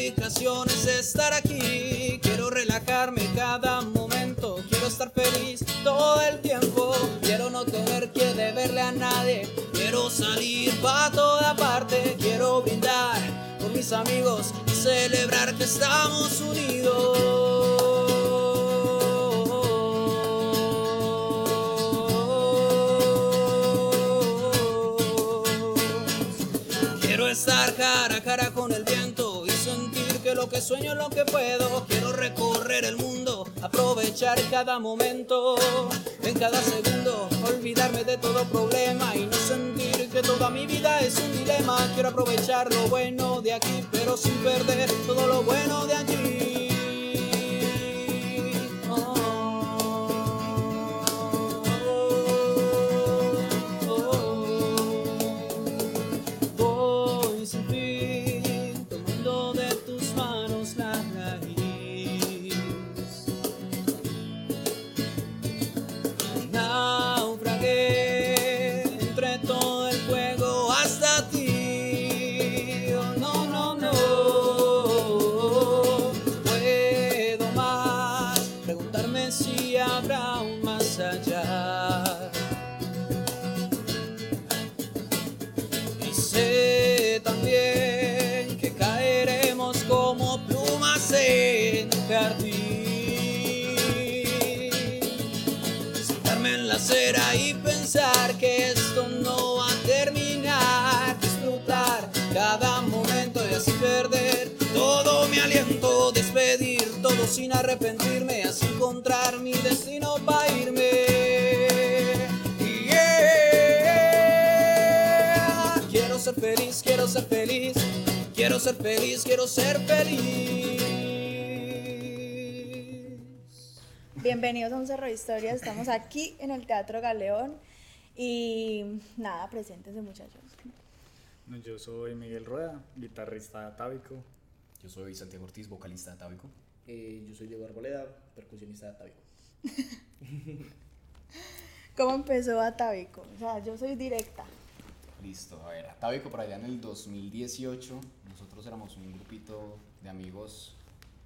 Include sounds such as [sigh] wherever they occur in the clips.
complicaciones estar aquí. Quiero relajarme cada momento. Quiero estar feliz todo el tiempo. Quiero no tener que deberle a nadie. Quiero salir para toda parte. Quiero brindar con mis amigos y celebrar que estamos unidos. Quiero estar cara que sueño lo que puedo. Quiero recorrer el mundo, aprovechar cada momento, en cada segundo, olvidarme de todo problema y no sentir que toda mi vida es un dilema. Quiero aprovechar lo bueno de aquí, pero sin perder todo lo bueno de allí. Si habrá sin arrepentirme. Así encontrar mi destino para irme. Yeah. Quiero ser feliz, quiero ser feliz. Quiero ser feliz, quiero ser feliz. Bienvenidos a un Cerro de Historias. Estamos aquí en el Teatro Galeón. Y nada, preséntense muchachos. Yo soy Miguel Rueda, guitarrista atávico. Yo soy Santiago Ortiz, vocalista de Tábico. Eh, yo soy Diego Arboleda, percusionista de Atavico. [laughs] ¿Cómo empezó Atavico? O sea, yo soy directa. Listo, a ver, Atávico por allá en el 2018, nosotros éramos un grupito de amigos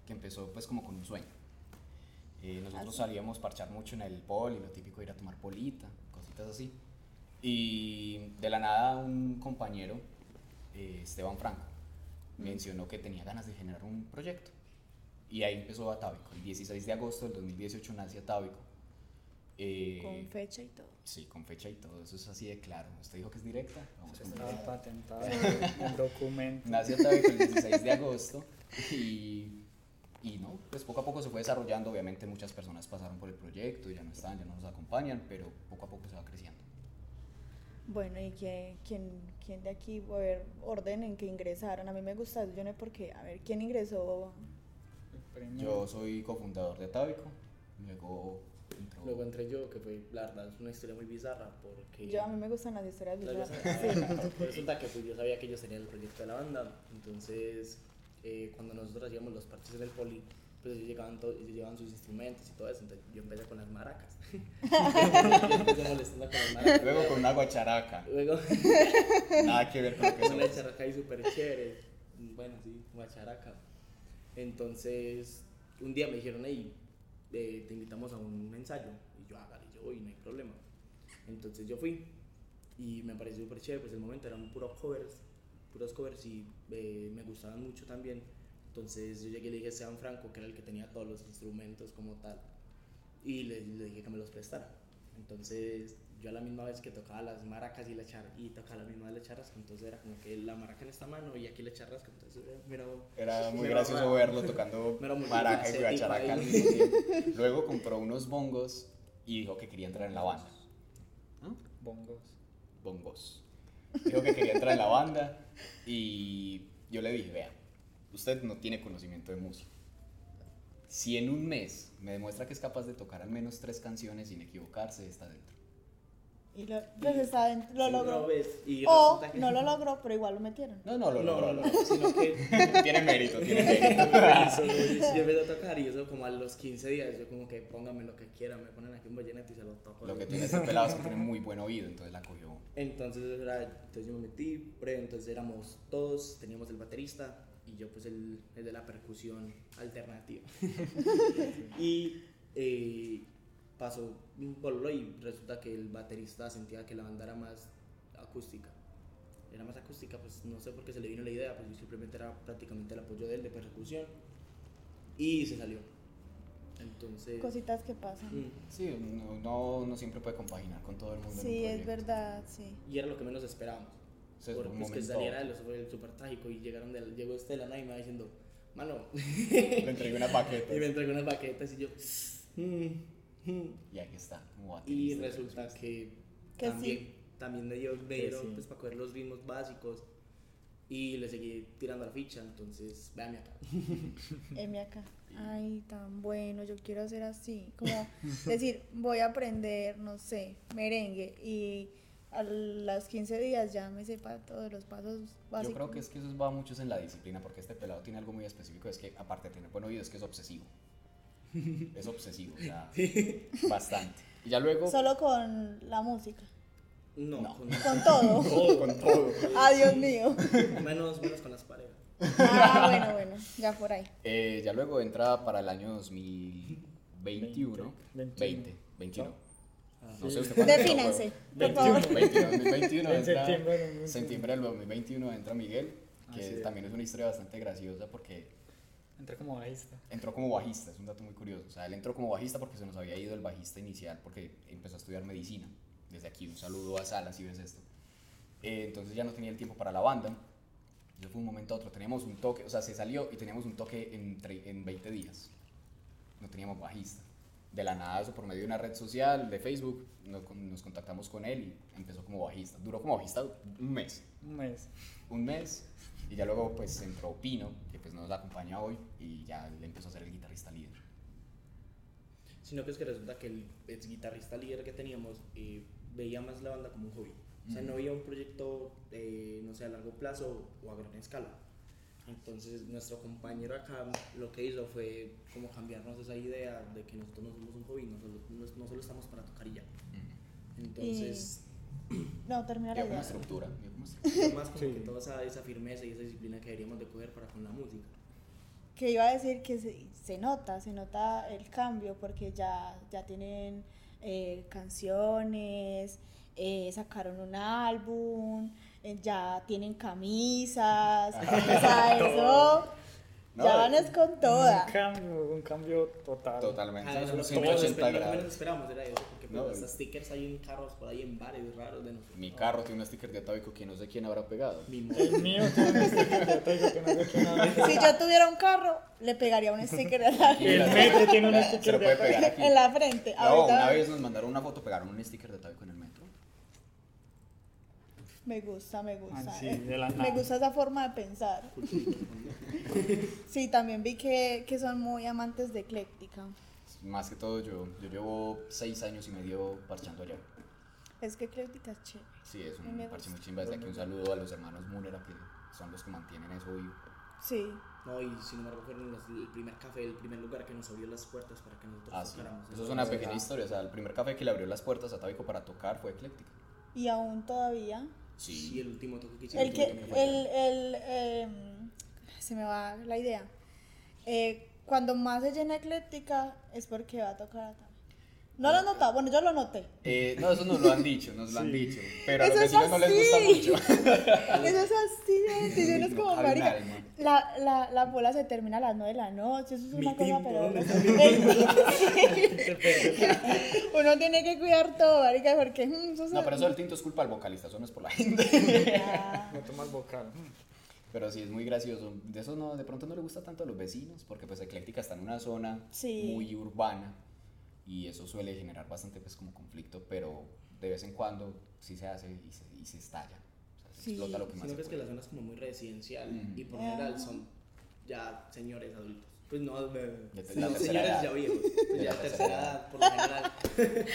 que empezó pues como con un sueño. Eh, nosotros salíamos a parchar mucho en el pol y lo típico era tomar polita, cositas así. Y de la nada un compañero, eh, Esteban Franco, mencionó que tenía ganas de generar un proyecto. Y ahí empezó Atávico. El 16 de agosto del 2018 nace Atávico. Eh, Con fecha y todo. Sí, con fecha y todo, eso es así de claro. Usted dijo que es directa, vamos con Está patentado en documento. Nace Atávico el 16 de agosto y, y no, pues poco a poco se fue desarrollando. Obviamente muchas personas pasaron por el proyecto, ya no están, ya no nos acompañan, pero poco a poco se va creciendo. Bueno, ¿y quién, quién, quién de aquí, a ver, orden en que ingresaron? A mí me gusta, yo no sé por qué. A ver, ¿quién ingresó? Primero, Yo soy cofundador de Atávico, luego entró... Luego entré yo, que fue, la verdad, es una historia muy bizarra porque... Yo, a mí me gustan las historias bizarras. Sí. [laughs] Resulta que pues, yo sabía que ellos tenían el proyecto de la banda, entonces eh, cuando nosotros hacíamos los parches en el poli, pues ellos, llegaban to- ellos llevaban sus instrumentos y todo eso, entonces yo empecé con las maracas. yo [laughs] empecé molestando con las maracas. Luego con una guacharaca, Luego nada que ver con lo que [laughs] una somos. characa ahí súper chévere. Bueno, sí, guacharaca. Entonces, un día me dijeron, hey, eh, te invitamos a un ensayo. Y yo, hágale, yo voy, no hay problema. Entonces yo fui y me pareció súper chévere, pues el momento eran puros covers, puros covers y eh, me gustaban mucho también. Entonces yo llegué y le dije a Esteban Franco, que era el que tenía todos los instrumentos como tal, y le dije que me los prestara. Entonces yo a la misma vez que tocaba las maracas y la char y tocaba la misma vez la charrasca, entonces era como que la maraca en esta mano y aquí la charrasca, entonces era, mira, Era muy gracioso verlo tocando [laughs] maraca y dulce, guacharaca al tipo mismo tiempo. [laughs] Luego compró unos bongos y dijo que quería entrar en la banda. ¿Ah? bongos. Bongos. Dijo que quería entrar en la banda y yo le dije, vea, usted no tiene conocimiento de música. Si en un mes me demuestra que es capaz de tocar al menos tres canciones sin equivocarse, está dentro. Y lo, pues está dentro, lo Sí, logró. no, ves, y o no lo logró, pero igual lo metieron. No, no, lo No, logró, no, no, sino que [laughs] Tiene mérito, tiene [laughs] mérito. yo [laughs] empecé a tocar y eso como a los 15 días, yo como que póngame lo que quieran, me ponen aquí un vallenato y se lo toco. Lo que tiene este pelado es que tiene muy buen oído, entonces la cogió. Entonces, era, entonces yo me metí, pre, entonces éramos todos, teníamos el baterista y yo pues el, el de la percusión alternativa. y eh, pasó un pololo y resulta que el baterista sentía que la banda era más acústica. Era más acústica, pues no sé por qué se le vino la idea, pues yo simplemente era prácticamente el apoyo de él de percusión y se salió. Entonces... Cositas que pasan. mm, Sí, no, no, no siempre puede compaginar con todo el mundo. Sí, es verdad, sí. y era lo que menos esperábamos. Sea, Porque pues, que saliera de los fue súper trágico y llegaron de, llegó este de la nada y me va diciendo, mano, [laughs] Le entregué una paqueta. [laughs] y me entregó unas baquetas y yo, mm. Y aquí está, como y resulta que, Que también, sí. también me, dio, me dieron sí. pues para coger los ritmos básicos y le seguí tirando la ficha, entonces, véame acá. [laughs] Emi acá. Ay, tan bueno, yo quiero hacer así. Como decir, voy a aprender, no sé, merengue y a los 15 días ya me sepa todos los pasos básicos. Yo creo que es que eso va mucho en la disciplina, porque este pelado tiene algo muy específico, es que aparte de tener buen oído, es que es obsesivo. [laughs] Es obsesivo, o sea, bastante. Y ya luego... Solo con la música. No, No. Con, Con [laughs] todo. Con todo. Ay, Dios mío. menos, menos con las parejas. Ah, bueno, bueno, ya por ahí. Eh, ya luego entra para el año 2021. 20, 20, 21. Ah. No sé usted cuándo Defínense, por 21. favor. 21, 2021 [laughs] En entra, septiembre del 2021. septiembre del 2021 entra Miguel, que Así es. también es una historia bastante graciosa porque Entré como bajista. entró como bajista, es un dato muy curioso. O sea, él entró como bajista porque se nos había ido el bajista inicial porque empezó a estudiar medicina. Desde aquí un saludo a Salas si ves esto. Eh, entonces ya no tenía el tiempo para la banda. Eso fue un momento a otro. Teníamos un toque, o sea, se salió y teníamos un toque en, en 20 días. No teníamos bajista. De la nada, eso por medio de una red social, de Facebook, nos, nos contactamos con él y empezó como bajista. Duró como bajista un mes Un mes. un mes y ya luego pues entró Pino, que pues nos acompaña hoy y ya le empezó a ser el guitarrista líder. Sino que es que resulta que el ex guitarrista líder que teníamos eh, veía más la banda como un hobby. O sea, no veía un proyecto, eh, no sé, a largo plazo o a gran escala. Entonces, nuestro compañero acá lo que hizo fue como cambiarnos esa idea de que nosotros no somos un hobby, no solo, no, no solo estamos para tocar y ya. Entonces, No, termina la idea. estructura. ya [laughs] es más como Sí. que toda esa, esa firmeza y esa disciplina que deberíamos de coger para con la música. Que iba a decir que se, se nota, se nota el cambio porque ya, ya tienen eh, canciones, eh, sacaron un álbum, eh, ya tienen camisas, [laughs] eso No, ya van es con toda. Un cambio, un cambio total. Totalmente. Ah, es eso un es lo que menos 180 esper- lo que menos grados. esperamos era eso, porque No, los stickers hay en carros por ahí en bares raros de nosotros. Mi carro tiene un sticker de Tabico que no sé quién habrá pegado. Mi El mío tiene un sticker de Taigo que no sé quién habla. Si yo tuviera un carro, le pegaría un sticker de la- El metro tiene un Se sticker de puede pegar aquí. en la frente. No, Ahorita una vez nos mandaron una foto, pegaron un sticker de Tabico en el metro. Me gusta, me gusta. Ah, sí, de la me gusta esa forma de pensar. Sí, también vi que, que son muy amantes de ecléctica. Más que todo yo, yo llevo seis años y medio parchando allá. Es que ecléctica es chévere. Sí, es me un parche muy chimba. Desde aquí un saludo a los hermanos Múnera que son los que mantienen eso vivo. Sí. No, y sin embargo fueron los- el primer café, el primer lugar que nos abrió las puertas para que nosotros Ah, sí. tocáramos. Eso es una pequeña era- historia. O sea, el primer café que le abrió las puertas a Tabico para tocar fue Ecléctica. Y aún todavía. Sí, el último toque que hicimos. El que, que fue el, el, em, se me va la idea. Eh, cuando más se llena ecléctica es porque va a tocar a. No lo he notado, bueno, yo lo noté. Eh, no, eso nos lo han dicho, nos lo han Sí. dicho. Pero a los Eso vecinos no les gusta mucho. [laughs] Eso es así, y uno es No como marica. La, la, la bola se termina a las 9 de la noche, eso es Mi una cosa, tinto, pero. ¿dónde [laughs] Uno tiene que cuidar todo, marica, porque. mm, eso No, pero eso del tinto es culpa del vocalista, eso no es por la [laughs] gente. No tomas vocal. Pero sí, es muy gracioso. De eso no, de pronto no le gusta tanto a los vecinos, porque pues Ecléctica está en una zona Sí. muy urbana y eso suele generar bastante pues como conflicto, pero de vez en cuando sí se hace y se, y se estalla. O sea, se Sí. explota lo que más Sino que es que la zona es como muy residencial Mm. y por general son ya señores adultos. Pues no, de- De te- no, la tercera señores ya viejos. La tercera edad, por lo general. [laughs]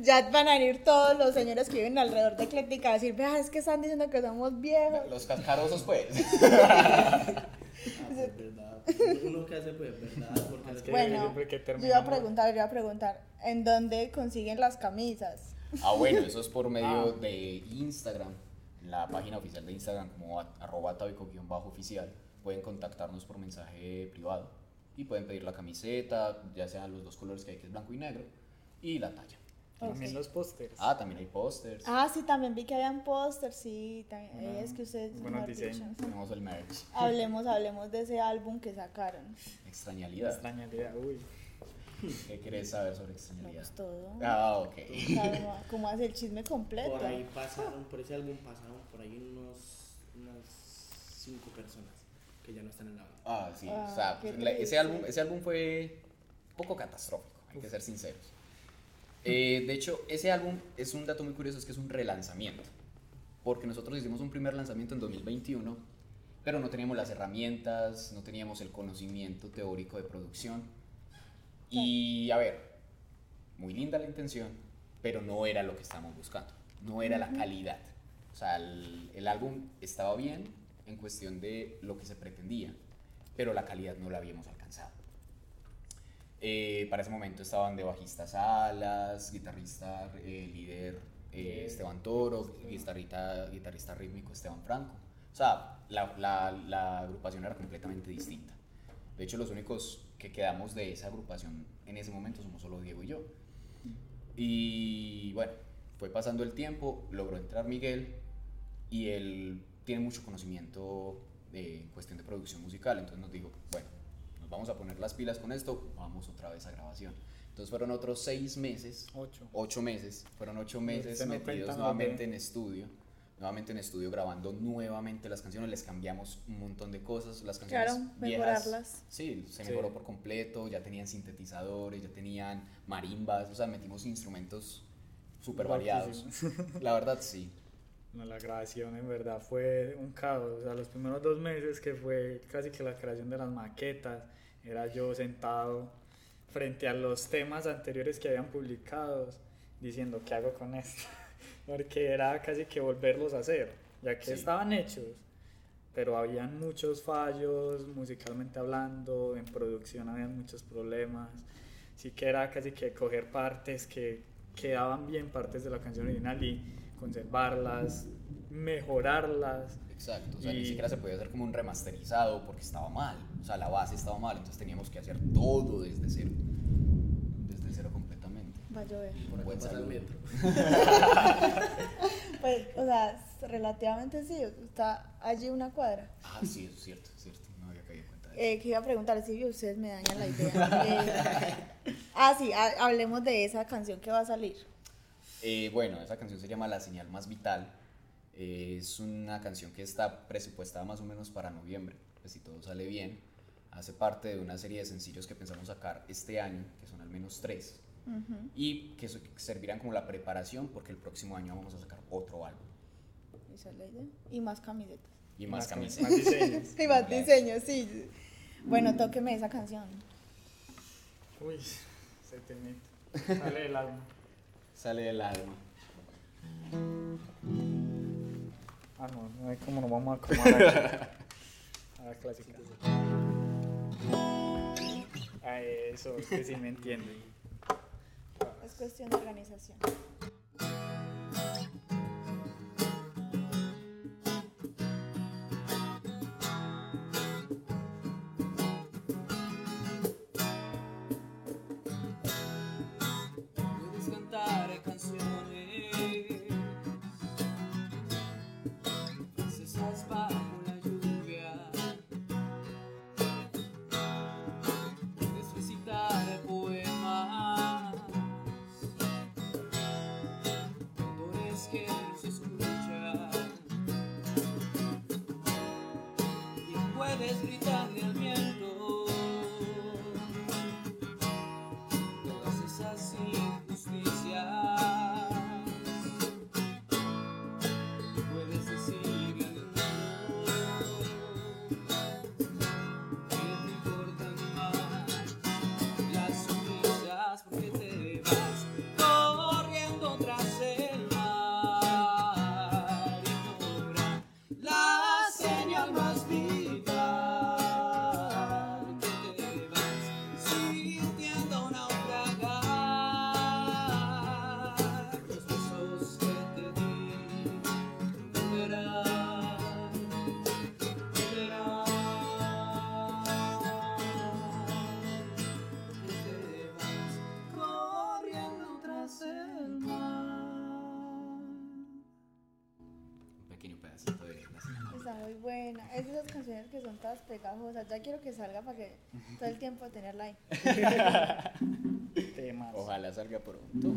Ya van a venir todos los señores que viven alrededor de Ecléctica a decir, vea, es que están diciendo que somos viejos. Los cascarosos, pues. [laughs] Ah, pues, verdad. Uno que hace, pues, verdad. Porque Es que Bueno, siempre que yo iba a preguntar, yo iba a preguntar, ¿en dónde consiguen las camisas? Ah, bueno, eso es por medio Ah. de Instagram, la página oficial de Instagram como arroba tabico-oficial. Pueden contactarnos por mensaje privado y pueden pedir la camiseta, ya sean los dos colores que hay, que es blanco y negro, y la talla. También Ok. los pósters. Ah, también hay pósters, Ah, sí, también vi que habían pósters, sí, también, Bueno, es que ustedes, diseños. tenemos el merch. hablemos, hablemos de ese álbum que sacaron. Extrañalidad. Extrañalidad, uy. ¿Qué querés saber sobre extrañalidad? pues todo. Ah, ok. ¿Cómo, cómo hace el chisme completo? Por ahí pasaron, por ese álbum pasaron por ahí unos, unas cinco personas que ya no están en la banda. Ah, sí, Ah, o sea, la- ese, álbum, ese álbum fue un poco catastrófico, hay que ser sinceros. Eh, de hecho, ese álbum es un dato muy curioso, es que es un relanzamiento, porque nosotros hicimos un primer lanzamiento en 2021, pero no teníamos las herramientas, no teníamos el conocimiento teórico de producción. Y a ver, muy linda la intención, pero no era lo que estábamos buscando, no era la calidad. O sea, el, el álbum estaba bien en cuestión de lo que se pretendía, pero la calidad no la habíamos alcanzado. Eh, para ese momento estaban de bajista Salas, guitarrista eh, líder eh, Esteban Toro, guitarrista, guitarrista rítmico Esteban Franco. O sea, la, la- la agrupación era completamente distinta. De hecho, los únicos que quedamos de esa agrupación en ese momento somos solo Diego y yo. Y bueno, fue pasando el tiempo, logró entrar Miguel y él tiene mucho conocimiento de, en cuestión de producción musical, entonces nos dijo, bueno, nos vamos a poner las pilas con esto, vamos otra vez a grabación. Entonces fueron otros seis meses, Ocho. ocho meses, fueron ocho meses metidos no nuevamente en estudio, nuevamente en estudio grabando nuevamente las canciones, les cambiamos un montón de cosas, las canciones Claro, viejas, mejorarlas. Sí, se Sí. mejoró por completo, ya tenían sintetizadores, ya tenían marimbas, o sea, metimos instrumentos súper variados. La verdad, sí. No, la grabación en verdad fue un caos. O sea, los primeros dos meses que fue casi que la creación de las maquetas, era yo sentado frente a los temas anteriores que habían publicados diciendo, ¿qué hago con esto? [laughs] Porque era casi que volverlos a hacer, ya que Sí. estaban hechos, pero habían muchos fallos musicalmente hablando, en producción habían muchos problemas. Así que era casi que coger partes que quedaban bien, partes de la canción original y conservarlas, mejorarlas. Exacto, o sea, ni Y- siquiera se podía hacer como un remasterizado porque estaba mal, o sea, la base estaba mal, entonces teníamos que hacer todo desde cero, desde cero completamente. Va a llover. Por Buen pasa el saludo. metro. [laughs] Pues, o sea, relativamente sí, está allí una cuadra. Ah, sí, es cierto, es cierto, no había caído en cuenta de eso. Eh, que iba a preguntar si ustedes me dañan la idea. [laughs] Eh, ah, sí, ha- hablemos de esa canción que va a salir. Eh, bueno, esa canción se llama La Señal Más Vital, Eh, es una canción que está presupuestada más o menos para noviembre, pues si todo sale bien, hace parte de una serie de sencillos que pensamos sacar este año, que son al menos tres, y que servirán como la preparación porque el próximo año vamos a sacar otro álbum Esa es la idea. Y más camisetas. y más, cam- camisetas. [laughs] Más diseños. Y más diseños, sí. Bueno, tóqueme esa canción. Uy, se te mete. Sale el alma. Sale del alma. Ah, no, no hay como nos vamos a acomodar aquí. [laughs] A la clásica. Ah, eso, es que sí me entiende. Es cuestión de organización. Buena. Es de esas canciones que son todas pegajosas. Ya quiero que salga para que todo el tiempo tenerla ahí. [laughs] Temas. Ojalá salga pronto.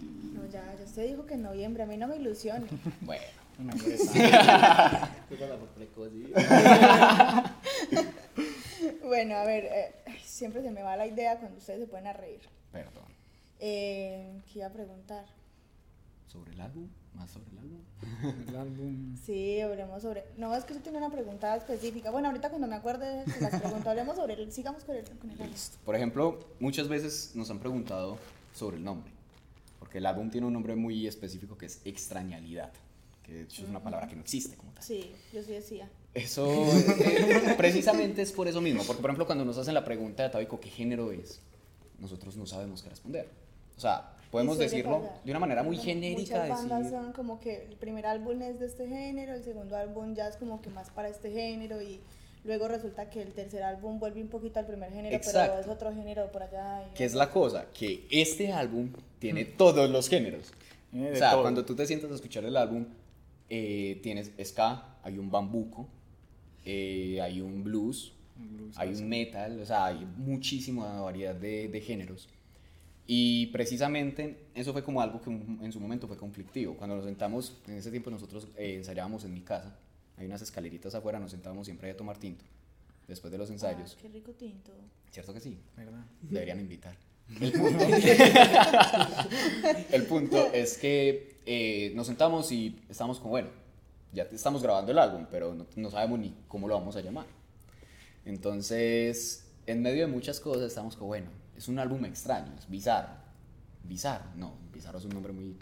No, ya, ya usted dijo que en noviembre. A mí no me ilusione. [laughs] Bueno, Una empresa. ¿Qué pasa por precoz? sí? [laughs] Bueno, a ver, eh, siempre se me va la idea cuando ustedes se ponen a reír. perdón. Eh, ¿Qué iba a preguntar? ¿Sobre el álbum? ¿Más sobre el álbum? [laughs] El álbum. Sí, hablemos sobre. No, es que yo tengo una pregunta específica. Bueno, ahorita cuando me acuerde de las preguntas, hablemos sobre el. Sigamos con el. Con el álbum. Por ejemplo, muchas veces nos han preguntado sobre el nombre, porque el álbum tiene un nombre muy específico que es extrañalidad, que de hecho es una palabra que no existe como tal. Sí, yo sí decía. Eso eh, [laughs] precisamente es por eso mismo, porque por ejemplo cuando nos hacen la pregunta de Tabico qué género es, nosotros no sabemos qué responder. O sea, podemos decirlo de una manera muy Muchas genérica, bandas decir, son como que el primer álbum es de este género, el segundo álbum ya es como que más para este género y luego resulta que el tercer álbum vuelve un poquito al primer género, pero Exacto. es otro género por allá. y- ¿qué es la cosa? Que este álbum tiene todos los géneros. Tiene O sea, todo. cuando tú te sientas a escuchar el álbum, eh, tienes ska, hay un bambuco, eh, hay un blues, Blues, hay así. un metal, o sea, hay muchísima variedad de, de géneros. Y precisamente eso fue como algo que en su momento fue conflictivo. Cuando nos sentamos, en ese tiempo nosotros eh, ensayábamos en mi casa, hay unas escaleritas afuera, nos sentábamos siempre a tomar tinto, después de los ensayos. Ah, qué rico tinto. ¿Cierto que sí? ¿Verdad? Deberían [laughs] invitar. El punto, [laughs] el punto es que eh, nos sentamos y estamos como, bueno, ya estamos grabando el álbum, pero no, no sabemos ni cómo lo vamos a llamar. Entonces, en medio de muchas cosas, estamos como, bueno, es un álbum extraño, es bizarro. Bizarro, no, bizarro es un nombre muy...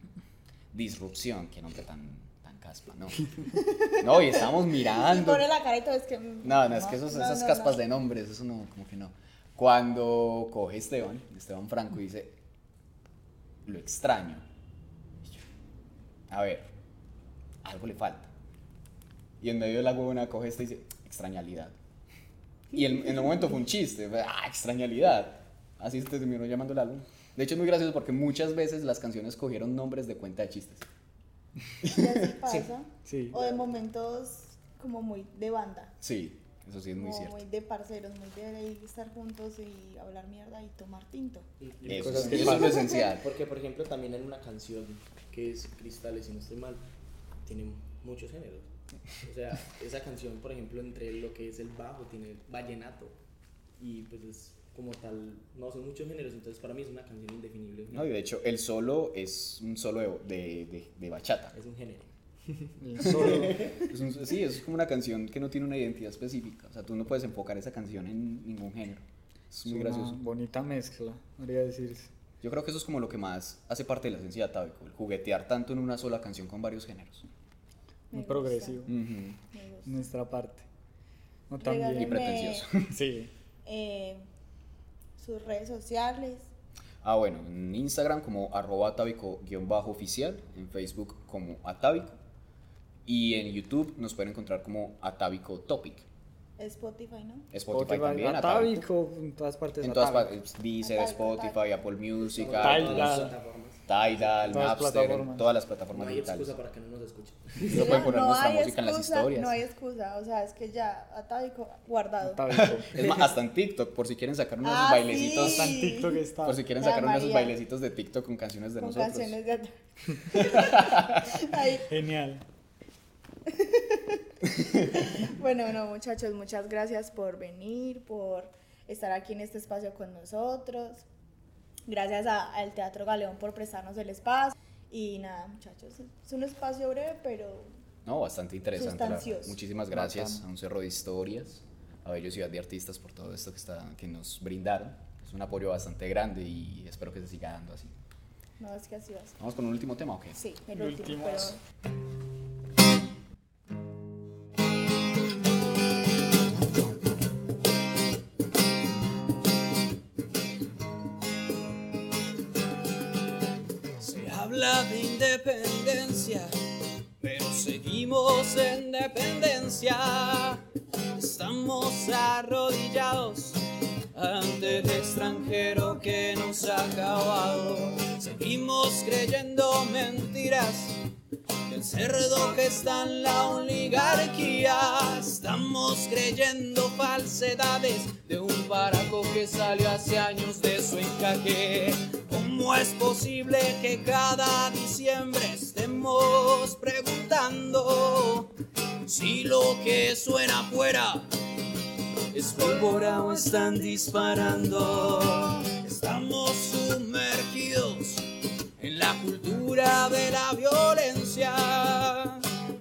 Disrupción, qué nombre tan, tan caspa, ¿no? [laughs] No, y estábamos Y mirando. pone la cara y todo, es que. No, no, es que esos, no, esas no, caspas no. de nombres, eso no, como que no. Cuando coge Esteban, Esteban Franco, y dice, lo extraño. Y A ver, algo le falta. Y en medio de la huevona coge este y dice, extrañalidad. Y en, en el momento fue un chiste, ah, extrañalidad. Así se terminó llamando el álbum. De hecho es muy gracioso porque muchas veces las canciones cogieron nombres de cuenta de chistes. Y así [laughs] pasa. Sí. O de momentos como muy de banda. Sí, eso sí es muy como cierto. muy de parceros, muy de estar juntos y hablar mierda y tomar tinto. Y- Eso, cosas es- que eso es lo esencial. Porque, por ejemplo, también en una canción que es Cristales, si no estoy mal, tiene muchos géneros. O sea, esa canción, por ejemplo, entre lo que es el bajo, tiene vallenato. Y pues es como tal, no son muchos géneros, entonces para mí es una canción indefinible. No, y de hecho, el solo es un solo de, de, de- de bachata. Es un género. [laughs] El solo. Es un- sí, es como una canción que no tiene una identidad específica. O sea, tú no puedes enfocar esa canción en ningún género. Es Es muy una gracioso. bonita mezcla, podría decirse. Yo creo que eso es como lo que más hace parte de la esencia de Tabico, el juguetear tanto en una sola canción con varios géneros. Me Muy gusta, progresivo. Me gusta. Nuestra parte. No Y Regálenme, también. pretencioso. [laughs] Sí. eh, sus redes sociales. Ah, bueno, en Instagram como arroba atávico-oficial, en Facebook como atávico y en YouTube nos pueden encontrar como atávico topic. Spotify, ¿no? Spotify, también, atávico. Atávico, en todas partes. En todas partes, Deezer, Spotify, Apple Music, Tidal. Tidal, Todas las Napster, plataformas. todas las No plataformas hay digitales. excusa para que no nos escuchen. [laughs] No pueden poner no nuestra hay música en las excusa, historias. No hay excusa, o sea, es que ya, atávico, guardado. Atávico. [laughs] Es más, hasta en TikTok, por si quieren sacar unos Ah, bailecitos. sí. Hasta en TikTok está. Por si quieren sacar unos esos bailecitos de TikTok con canciones de con nosotros. canciones de. [laughs] Genial. [laughs] Bueno, no, muchachos, muchas gracias por venir, por estar aquí en este espacio con nosotros. Gracias al Teatro Galeón por prestarnos el espacio. Y nada, muchachos, es un espacio breve, pero No, bastante interesante. Muchísimas gracias a un cerro de historias, a Bello Ciudad de Artistas por todo esto que, está, que nos brindaron. Es un apoyo bastante grande y espero que se siga dando así. no es que así va. Vamos con un último tema, ¿o qué? Sí, el El último, último pero Se habla de independencia, pero seguimos en dependencia. Estamos arrodillados ante el extranjero que nos ha acabado. Seguimos creyendo mentiras, que el cerdo que está en la oligarquía. Estamos creyendo falsedades de un baraco que salió hace años de su encaje. ¿Cómo es posible que cada diciembre estemos preguntando si lo que suena afuera es pólvora o están disparando? Estamos sumergidos en la cultura de la violencia.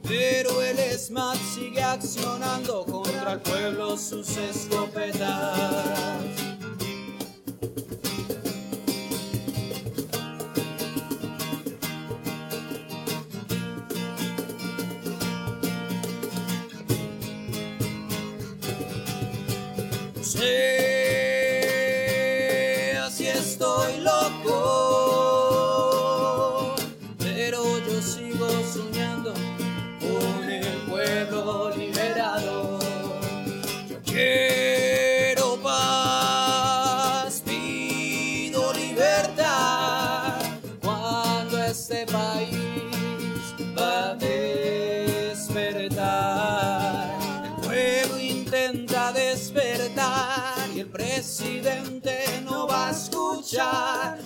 Pero ESMAD sigue accionando contra el pueblo sus escopetas. sé si estoy loco,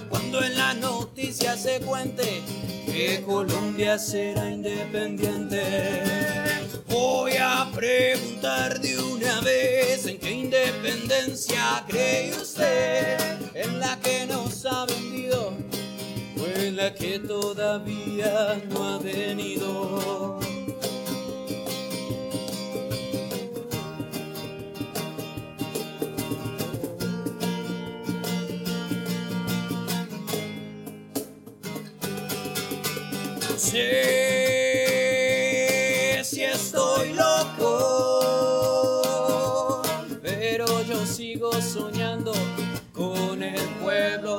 cuando en la noticia se cuente que Colombia será independiente. Voy a preguntar de una vez en qué independencia cree usted, en la que nos ha vendido o en la que todavía no ha venido. Sé si estoy loco, pero yo sigo soñando con el pueblo.